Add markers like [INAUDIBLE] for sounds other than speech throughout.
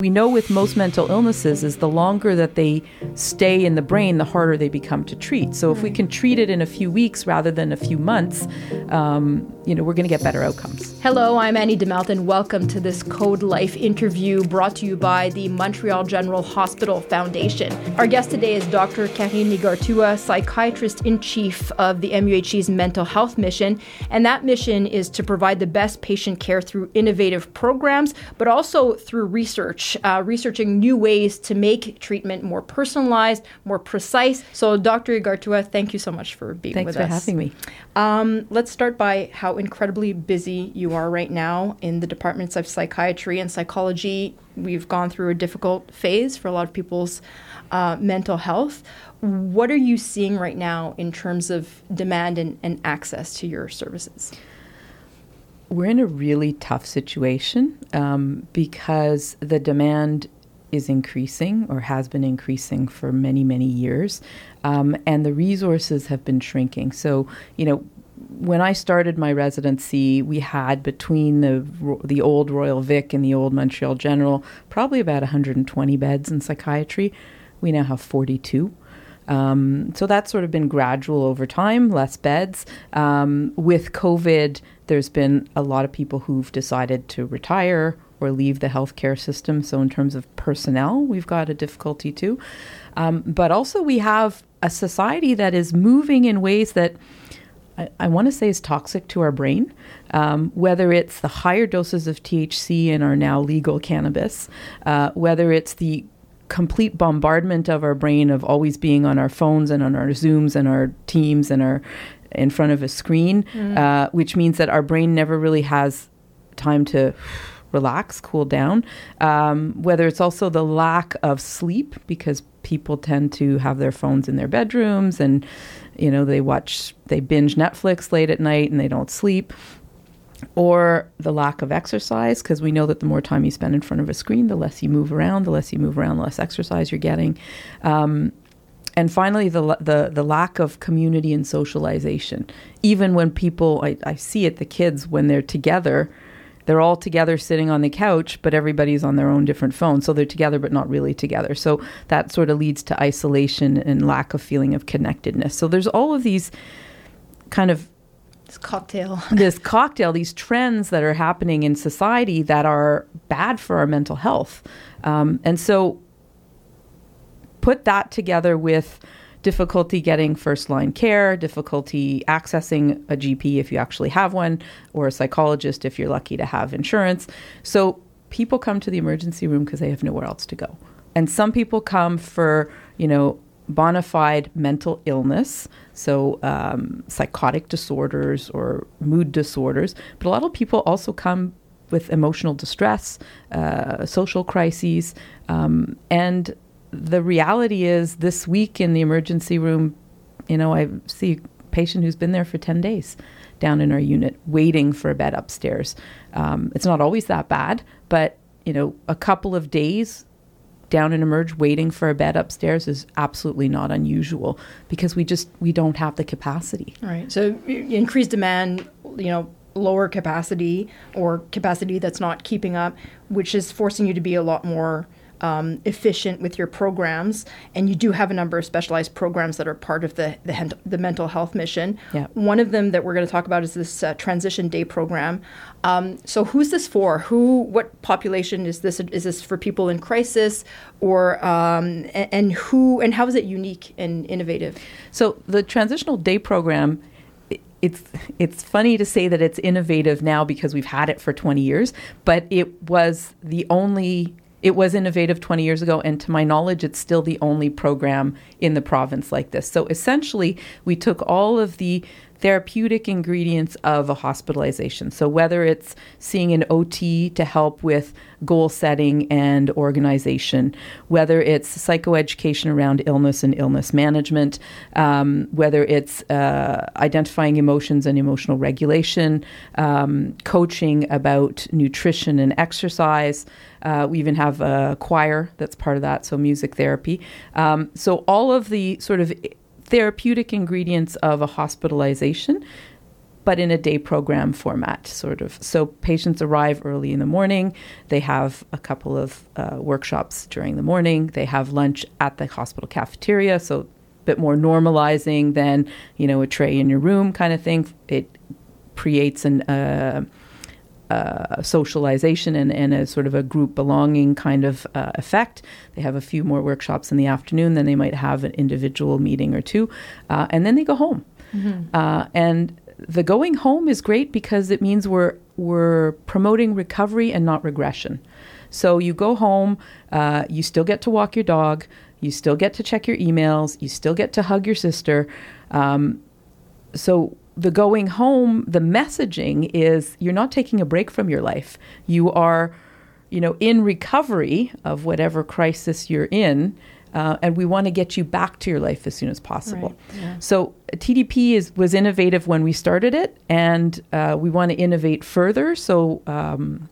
We know with most mental illnesses is the longer that they stay in the brain, the harder they become to treat. So if we can treat it in a few weeks rather than a few months, um, you know, we're going to get better outcomes. Hello, I'm Annie DeMelton. Welcome to this Code Life interview brought to you by the Montreal General Hospital Foundation. Our guest today is Dr. Karine Igartúa, psychiatrist in chief of the MUHC's mental health mission, and that mission is to provide the best patient care through innovative programs, but also through research uh, researching new ways to make treatment more personalized, more precise. So, Dr. Igartúa, thank you so much for being Thanks with us. Thanks for having me. Um, let's start by how incredibly busy you are right now in the departments of psychiatry and psychology. We've gone through a difficult phase for a lot of people's uh, mental health. What are you seeing right now in terms of demand and, and access to your services? We're in a really tough situation um, because the demand is increasing or has been increasing for many, many years, um, and the resources have been shrinking. So, you know, when I started my residency, we had between the the old Royal Vic and the old Montreal General probably about 120 beds in psychiatry. We now have 42. Um, so that's sort of been gradual over time, less beds. Um, with COVID, there's been a lot of people who've decided to retire or leave the healthcare system. So, in terms of personnel, we've got a difficulty too. Um, but also, we have a society that is moving in ways that I, I want to say is toxic to our brain, um, whether it's the higher doses of THC in our now legal cannabis, uh, whether it's the complete bombardment of our brain of always being on our phones and on our Zooms and our Teams and our in front of a screen, mm. uh, which means that our brain never really has time to relax, cool down. Um, whether it's also the lack of sleep, because people tend to have their phones in their bedrooms and, you know, they watch, they binge Netflix late at night and they don't sleep. Or the lack of exercise, because we know that the more time you spend in front of a screen, the less you move around, the less you move around, the less exercise you're getting. Um, and finally, the, the, the lack of community and socialization. Even when people, I, I see it, the kids, when they're together, they're all together sitting on the couch, but everybody's on their own different phone. So they're together, but not really together. So that sort of leads to isolation and lack of feeling of connectedness. So there's all of these kind of this cocktail. [LAUGHS] this cocktail, these trends that are happening in society that are bad for our mental health. Um, and so put that together with difficulty getting first line care, difficulty accessing a GP if you actually have one, or a psychologist if you're lucky to have insurance. So people come to the emergency room because they have nowhere else to go. And some people come for, you know, bona fide mental illness, so um, psychotic disorders or mood disorders. But a lot of people also come with emotional distress, uh, social crises, um, and the reality is this week in the emergency room, you know, I see a patient who's been there for 10 days down in our unit waiting for a bed upstairs. Um, it's not always that bad, but, you know, a couple of days down and emerge waiting for a bed upstairs is absolutely not unusual because we just we don't have the capacity. Right. So increased demand you know lower capacity or capacity that's not keeping up which is forcing you to be a lot more um, efficient with your programs, and you do have a number of specialized programs that are part of the the, the mental health mission. Yeah. One of them that we're going to talk about is this uh, transition day program. Um, so, who's this for? Who? What population is this? Is this for people in crisis, or um, and, and who? And how is it unique and innovative? So, the transitional day program it's it's funny to say that it's innovative now because we've had it for 20 years, but it was the only it was innovative 20 years ago, and to my knowledge, it's still the only program in the province like this. So essentially, we took all of the therapeutic ingredients of a hospitalization. So, whether it's seeing an OT to help with goal setting and organization, whether it's psychoeducation around illness and illness management, um, whether it's uh, identifying emotions and emotional regulation, um, coaching about nutrition and exercise. Uh, we even have a choir that's part of that, so music therapy. Um, so, all of the sort of therapeutic ingredients of a hospitalization but in a day program format, sort of. So patients arrive early in the morning. They have a couple of uh, workshops during the morning. They have lunch at the hospital cafeteria, so a bit more normalizing than you know a tray in your room kind of thing. It creates an uh, uh, socialization and, and, a sort of a group belonging kind of uh, effect. They have a few more workshops in the afternoon, then they might have an individual meeting or two, uh, and then they go home. Mm-hmm. Uh, and the going home is great because it means we're we're promoting recovery and not regression. So you go home, uh, you still get to walk your dog, you still get to check your emails, you still get to hug your sister. Um, so the going home, the messaging is you're not taking a break from your life. You are, you know, in recovery of whatever crisis you're in. Uh, and we want to get you back to your life as soon as possible. Right, yeah. So TDP is was innovative when we started it, and uh, we want to innovate further. So um,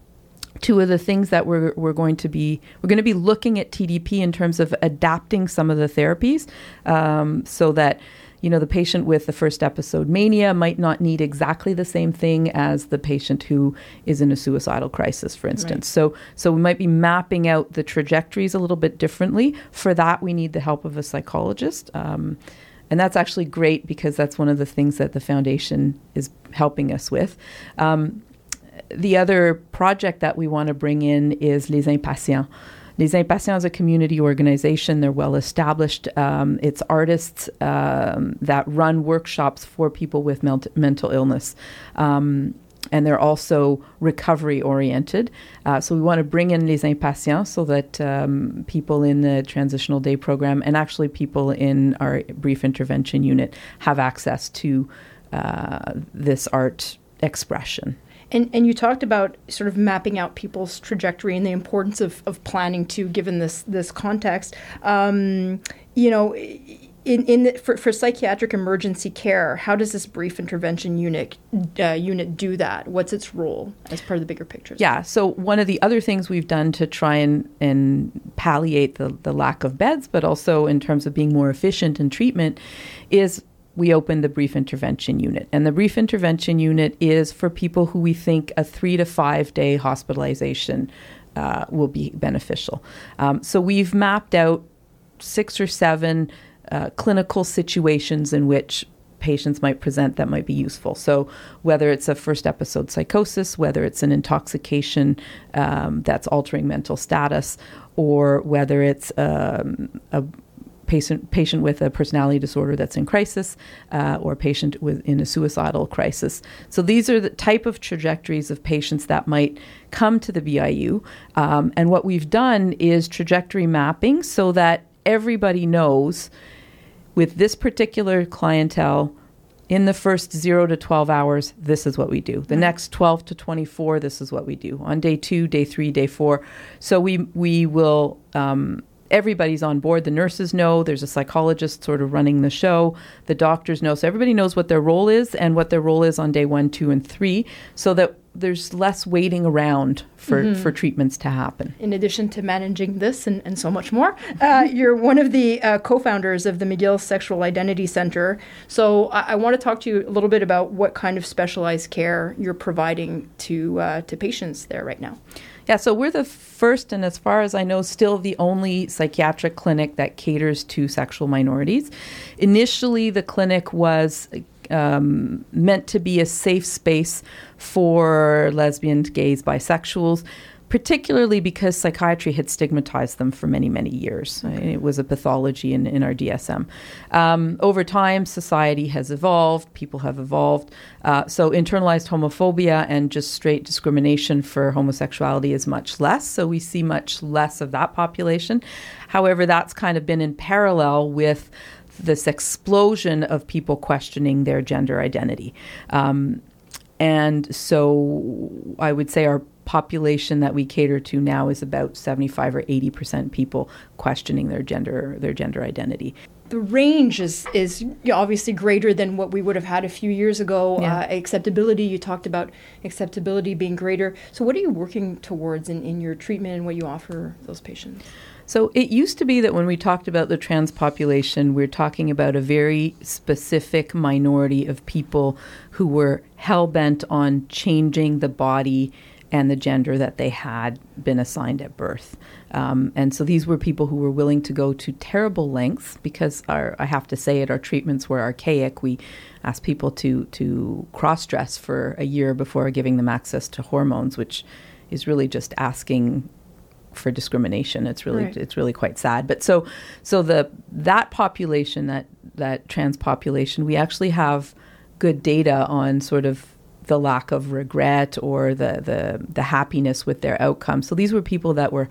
two of the things that we're, we're going to be we're going to be looking at TDP in terms of adapting some of the therapies um, so that you know, the patient with the first episode mania might not need exactly the same thing as the patient who is in a suicidal crisis, for instance. Right. So, so we might be mapping out the trajectories a little bit differently. For that, we need the help of a psychologist. Um, and that's actually great because that's one of the things that the foundation is helping us with. Um, the other project that we want to bring in is Les Impatients. Les Impatients is a community organization. They're well established. Um, it's artists um, that run workshops for people with mental illness. Um, and they're also recovery oriented. Uh, so we want to bring in Les Impatients so that um, people in the transitional day program and actually people in our brief intervention unit have access to uh, this art expression. And, and you talked about sort of mapping out people's trajectory and the importance of, of planning too, given this this context. Um, you know, in, in the, for, for psychiatric emergency care, how does this brief intervention unit uh, unit do that? What's its role as part of the bigger picture? Yeah. So one of the other things we've done to try and, and palliate the, the lack of beds, but also in terms of being more efficient in treatment, is we opened the brief intervention unit. And the brief intervention unit is for people who we think a three to five day hospitalization uh, will be beneficial. Um, so we've mapped out six or seven uh, clinical situations in which patients might present that might be useful. So, whether it's a first episode psychosis, whether it's an intoxication um, that's altering mental status, or whether it's um, a patient patient with a personality disorder that's in crisis uh, or a patient with in a suicidal crisis. So these are the type of trajectories of patients that might come to the BIU. Um, and what we've done is trajectory mapping so that everybody knows with this particular clientele in the first 0 to 12 hours this is what we do the mm-hmm. next 12 to 24 this is what we do on day 2 day 3 day 4 so we we will um, everybody's on board. The nurses know, there's a psychologist sort of running the show, the doctors know. So everybody knows what their role is and what their role is on day one, two, and three, so that there's less waiting around for, mm-hmm. for treatments to happen. In addition to managing this and, and so much more, uh, [LAUGHS] you're one of the uh, co founders of the McGill Sexual Identity Center. So I, I want to talk to you a little bit about what kind of specialized care you're providing to, uh, to patients there right now. Yeah, so we're the first, and as far as I know, still the only psychiatric clinic that caters to sexual minorities. Initially, the clinic was um, meant to be a safe space for lesbians, gays, bisexuals particularly because psychiatry had stigmatized them for many, many years. It was a pathology in, in our DSM. Um, over time, society has evolved, people have evolved. Uh, so, internalized homophobia and just straight discrimination for homosexuality is much less. So, we see much less of that population. However, that's kind of been in parallel with this explosion of people questioning their gender identity. Um, and so I would say our population that we cater to now is about 75 or 80 percent people questioning their gender their gender identity the range is is obviously greater than what we would have had a few years ago. Yeah. Uh, acceptability, you talked about acceptability being greater. So, what are you working towards in, in your treatment and what you offer those patients? So it used to be that when we talked about the trans population, we are talking about a very specific minority of people who were hell bent on changing the body and the gender that they had been assigned at birth. Um, and so these were people who were willing to go to terrible lengths because our, I have to say it, our treatments were archaic. We asked people to, to cross dress for a year before giving them access to hormones, which is really just asking for discrimination. It's really right. it's really quite sad. But so so the that population that that trans population, we actually have good data on sort of the lack of regret or the the the happiness with their outcome. So these were people that were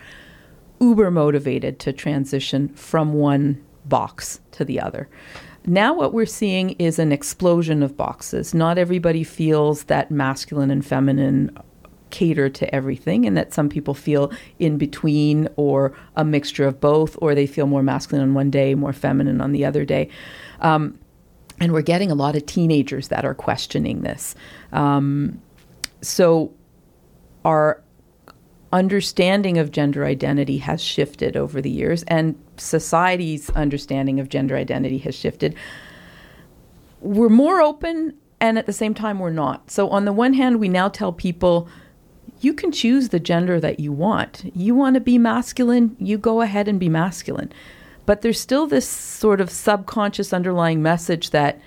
uber motivated to transition from one box to the other. Now, what we're seeing is an explosion of boxes. Not everybody feels that masculine and feminine cater to everything and that some people feel in between or a mixture of both or they feel more masculine on one day more feminine on the other day. Um, and we're getting a lot of teenagers that are questioning this. Um, so our understanding of gender identity has shifted over the years and society's understanding of gender identity has shifted. We're more open and at the same time we're not. So on the one hand, we now tell people you can choose the gender that you want. You want to be masculine, you go ahead and be masculine. But there's still this sort of subconscious underlying message that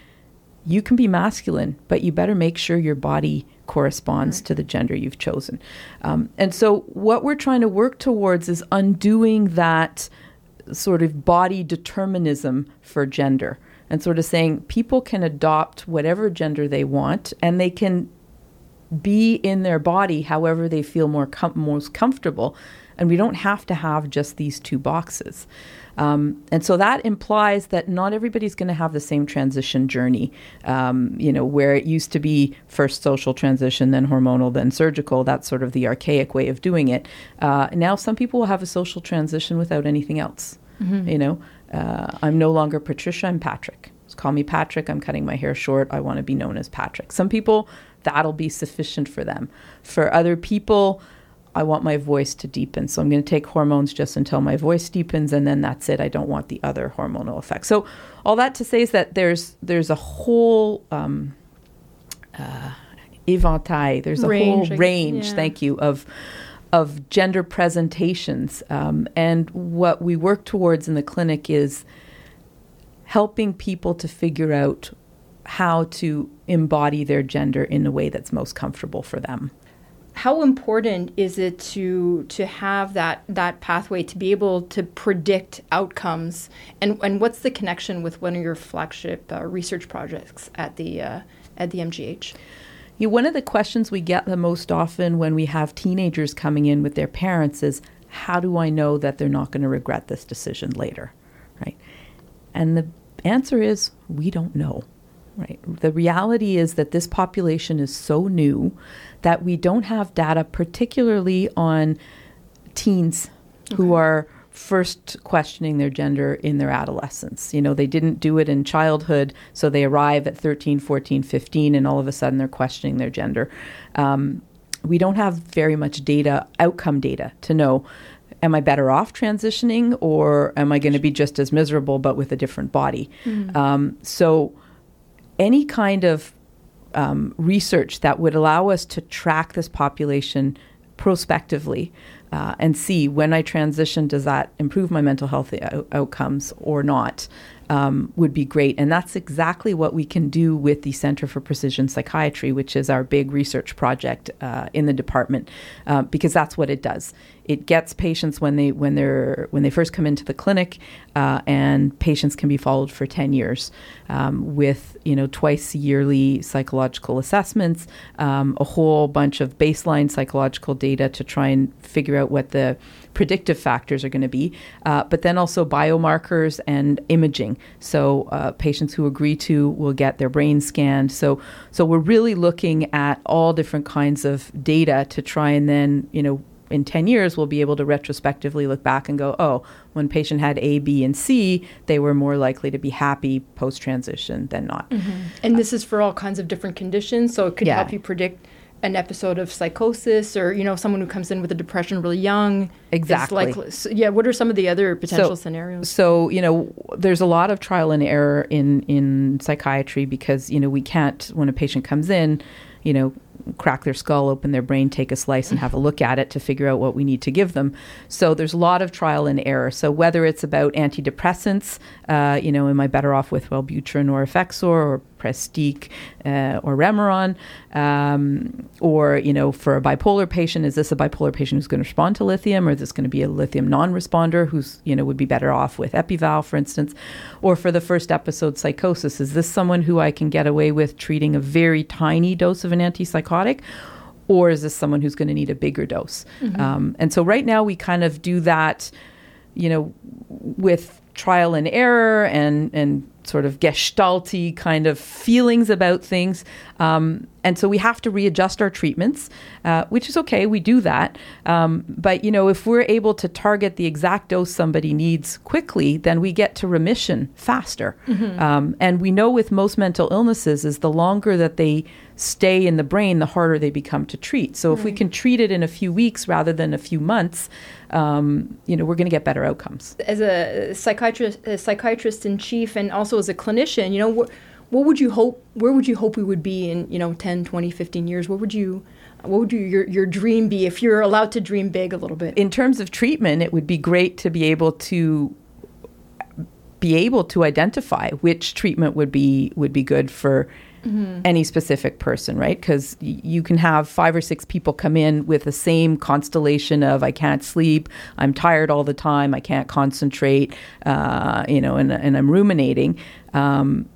you can be masculine, but you better make sure your body corresponds right. to the gender you've chosen. Um, and so, what we're trying to work towards is undoing that sort of body determinism for gender and sort of saying people can adopt whatever gender they want and they can be in their body however they feel more com- most comfortable. And we don't have to have just these two boxes. Um, and so that implies that not everybody's going to have the same transition journey. Um, you know, where it used to be first social transition, then hormonal, then surgical. That's sort of the archaic way of doing it. Uh, now, some people will have a social transition without anything else. Mm-hmm. You know, uh, I'm no longer Patricia. I'm Patrick. Just call me Patrick. I'm cutting my hair short. I want to be known as Patrick. Some people that'll be sufficient for them. For other people, I want my voice to deepen. So I'm going to take hormones just until my voice deepens and then that's it. I don't want the other hormonal effects. So all that to say is that there's there's a whole um, uh, éventail, there's a range, whole range, yeah. thank you, of of gender presentations. Um, and what we work towards in the clinic is helping people to figure out how to embody their gender in a way that's most comfortable for them. How important is it to to have that that pathway to be able to predict outcomes, and and what's the connection with one of your flagship uh, research projects at the uh, at the MGH? Yeah, one of the questions we get the most often when we have teenagers coming in with their parents is, "How do I know that they're not going to regret this decision later?" Right, and the answer is we don't know. Right. The reality is that this population is so new that we don't have data, particularly on teens okay. who are first questioning their gender in their adolescence. You know, they didn't do it in childhood, so they arrive at 13, 14, 15, and all of a sudden they're questioning their gender. Um, we don't have very much data, outcome data, to know am I better off transitioning or am I going to be just as miserable but with a different body? Mm-hmm. Um, so, any kind of um, research that would allow us to track this population prospectively uh, and see when I transition, does that improve my mental health out- outcomes or not? Um, would be great. And that's exactly what we can do with the Center for Precision Psychiatry, which is our big research project uh, in the department, uh, because that's what it does. It gets patients when they when they're when they first come into the clinic, uh, and patients can be followed for ten years um, with you know twice yearly psychological assessments, um, a whole bunch of baseline psychological data to try and figure out what the predictive factors are going to be, uh, but then also biomarkers and imaging. So uh, patients who agree to will get their brain scanned. So so we're really looking at all different kinds of data to try and then you know in 10 years, we'll be able to retrospectively look back and go, oh, when patient had A, B, and C, they were more likely to be happy post transition than not. Mm-hmm. And this is for all kinds of different conditions, so it could Yeah. help you predict an episode of psychosis or you know someone who comes in with a depression really young Exactly. so, yeah what are some of the other potential So- scenarios So, you know, there's a lot of trial and error in, in psychiatry because, you know, we can't, when a patient comes in, you know, crack their skull, open their brain, take a slice, and have a look at it to figure out what we need to give them. So there's a lot of trial and error. So whether it's about antidepressants, uh, you know, am I better off with Wellbutrin or Effexor or Pristiq uh, or Remeron, um, or you know, for a bipolar patient, is this a bipolar patient who's going to respond to lithium, or is this going to be a lithium non-responder who's you know would be better off with Epival, for instance, or for the first episode psychosis, is this someone who I can get away with treating a very tiny dose of an antipsychotic? Or is this someone who's going to need a bigger dose? Um, and so right now we kind of do that, you know, with trial and error and and sort of gestalty kind of feelings about things. Um, and so we have to readjust our treatments, uh, which is okay. We do that. Um, but, you know, if we're able to target the exact dose somebody needs quickly, then we get to remission faster. Um, and we know with most mental illnesses is the longer that they stay in the brain, the harder they become to treat. So if we can treat it in a few weeks rather than a few months, um, you know, we're going to get better outcomes. as a psychiatrist a psychiatrist in chief and also as a clinician you know what what would you hope where would you hope we would be in you know 10 20 15 years what would you what would your your dream be if you're allowed to dream big a little bit in terms of treatment, it would be great to be able to be able to identify which treatment would be would be good for any specific person, right? Because y- you can have five or six people come in with the same constellation of I can't sleep, I'm tired all the time, I can't concentrate, uh, you know, and, and I'm ruminating. Um,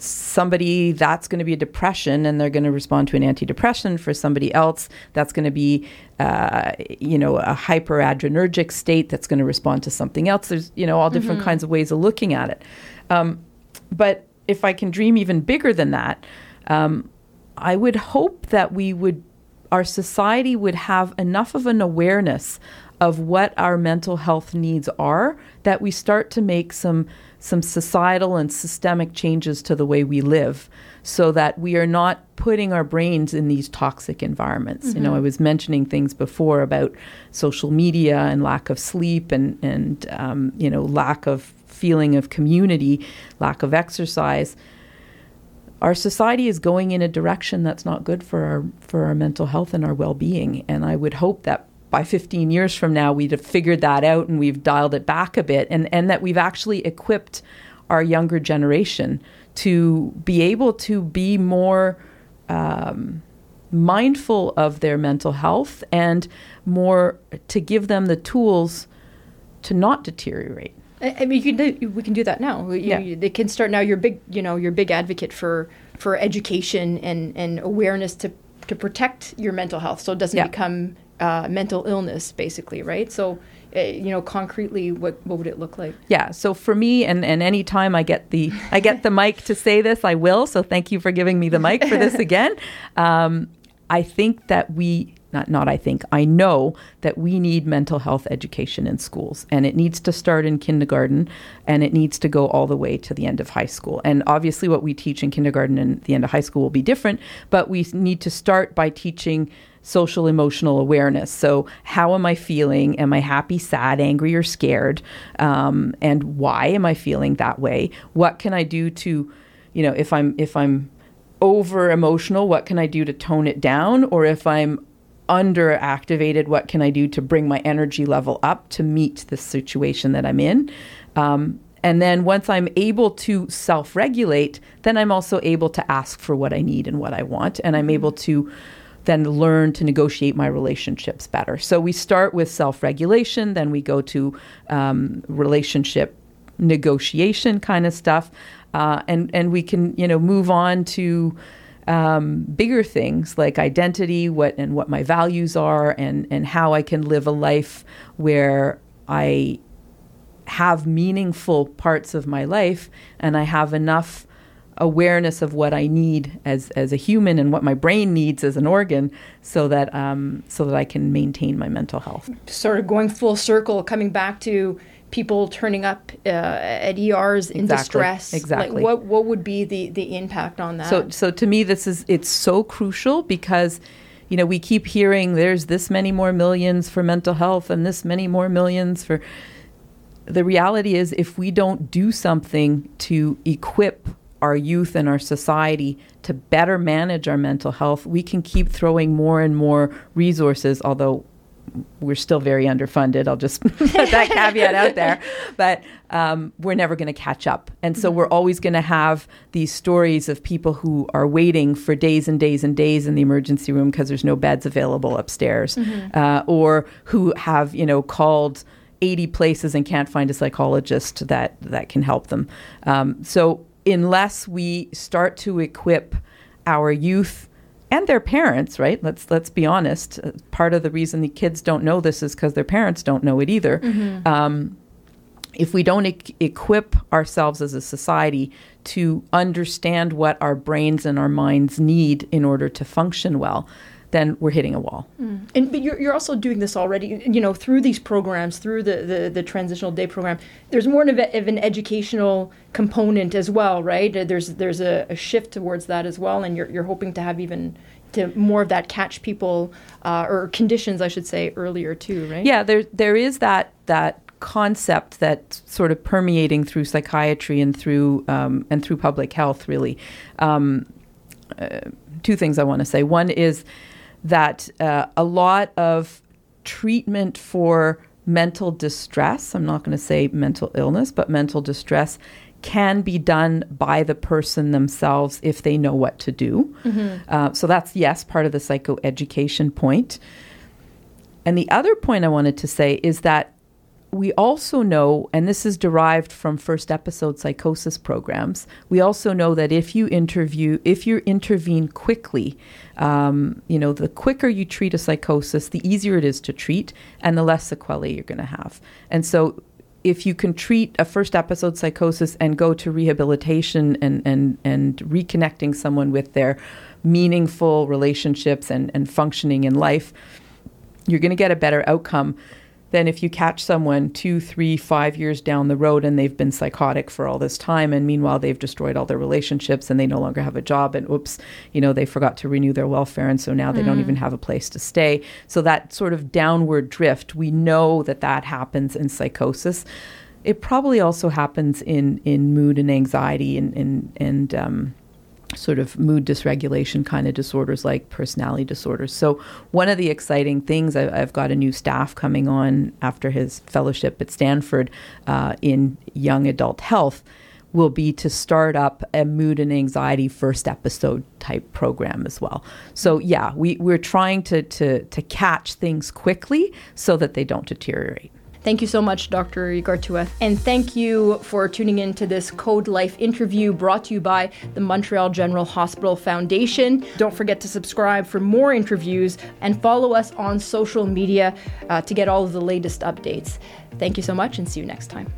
somebody that's going to be a depression and they're going to respond to an antidepressant. For somebody else that's going to be uh, you know a hyperadrenergic state that's going to respond to something else. There's you know all different kinds of ways of looking at it. Um, but if i can dream even bigger than that um, i would hope that we would our society would have enough of an awareness of what our mental health needs are that we start to make some some societal and systemic changes to the way we live so that we are not putting our brains in these toxic environments. You know, I was mentioning things before about social media and lack of sleep and and um, you know lack of feeling of community, lack of exercise. Our society is going in a direction that's not good for our for our mental health and our well-being and i would hope that by 15 years from now we'd have figured that out and we've dialed it back a bit and and that we've actually equipped our younger generation to be able to be more um, mindful of their mental health and more to give them the tools to not deteriorate I, I mean, you can do, we can do that now. You, Yeah. you- they can start now. You're big, you know, you're big advocate for for education and and awareness to to protect your mental health, so it doesn't Yeah. become uh, mental illness, basically, right? So, uh, you know, concretely, what what would it look like? yeah so for me and and any time i get the i get the mic to say this i will so thank you for giving me the mic for this [LAUGHS] again um, i think that we not not i think i know that we need mental health education in schools and it needs to start in kindergarten and it needs to go all the way to the end of high school and obviously what we teach in kindergarten and the end of high school will be different but we need to start by teaching social emotional awareness. So, how am I feeling? Am I happy, sad, angry, or scared? Um, and why am I feeling that way? What can I do to, you know, if I'm if I'm over emotional, what can I do to tone it down? Or if I'm under activated, what can I do to bring my energy level up to meet the situation that I'm in? Um, and then once I'm able to self regulate, then I'm also able to ask for what I need and what I want. And I'm able to then learn to negotiate my relationships better. So we start with self regulation, then we go to um, relationship negotiation kind of stuff. Uh, and, and we can, you know, move on to um, bigger things like identity, what and what my values are, and and how I can live a life where I have meaningful parts of my life and I have enough awareness of what I need as as a human and what my brain needs as an organ, so that um, so that I can maintain my mental health. Sort of going full circle, coming back to people turning up uh, at ERs in Exactly, distress. exactly. Like what what would be the the impact on that? So, so to me, this is it's so crucial because, you know, we keep hearing there's this many more millions for mental health and this many more millions for. The reality is, if we don't do something to equip our youth and our society to better manage our mental health, we can keep throwing more and more resources, although we're still very underfunded. I'll just [LAUGHS] put that [LAUGHS] caveat out there. But um, we're never going to catch up. And so we're always going to have these stories of people who are waiting for days and days and days in the emergency room because there's no beds available upstairs, uh, or who have, you know, called 80 places and can't find a psychologist that, that can help them. Um, so unless we start to equip our youth and their parents, right? Let's let's be honest. Uh, Part of the reason the kids don't know this is because their parents don't know it either. Um, if we don't e- equip ourselves as a society to understand what our brains and our minds need in order to function well, then we're hitting a wall. And but you're, you're also doing this already, you know, through these programs, through the, the, the transitional day program. There's more of, a, of an educational component as well, right? Uh, There's there's a, a shift towards that as well, and you're, you're hoping to have even to more of that catch people uh, or conditions, I should say, earlier too, right? Yeah, there there is that that concept that's sort of permeating through psychiatry and through um, and through public health. Really, um, uh, two things I want to say. One is that uh, a lot of treatment for mental distress. I'm not going to say mental illness, but mental distress. Can be done by the person themselves if they know what to do. Uh, so that's yes, part of the psychoeducation point. And the other point I wanted to say is that we also know, and this is derived from first episode psychosis programs, we also know that if you interview, if you intervene quickly, um, you know, the quicker you treat a psychosis, the easier it is to treat and the less sequelae you're going to have. And so if you can treat a first episode psychosis and go to rehabilitation and, and, and reconnecting someone with their meaningful relationships and, and functioning in life, you're going to get a better outcome than if you catch someone two, three, five years down the road and they've been psychotic for all this time. And meanwhile, they've destroyed all their relationships and they no longer have a job. And oops, you know, they forgot to renew their welfare. And so now they don't even have a place to stay. So that sort of downward drift, we know that that happens in psychosis. It probably also happens in, in mood and anxiety and, and, and um, sort of mood dysregulation kind of disorders like personality disorders. So, one of the exciting things, I, I've got a new staff coming on after his fellowship at Stanford uh, in young adult health. Will be to start up a mood and anxiety first episode type program as well. So yeah, we, we're trying to, to to catch things quickly so that they don't deteriorate. Thank you so much, Dr. Igartúa. And thank you for tuning in to this Code Life interview brought to you by the Montreal General Hospital Foundation. Don't forget to subscribe for more interviews and follow us on social media uh, to get all of the latest updates. Thank you so much and see you next time.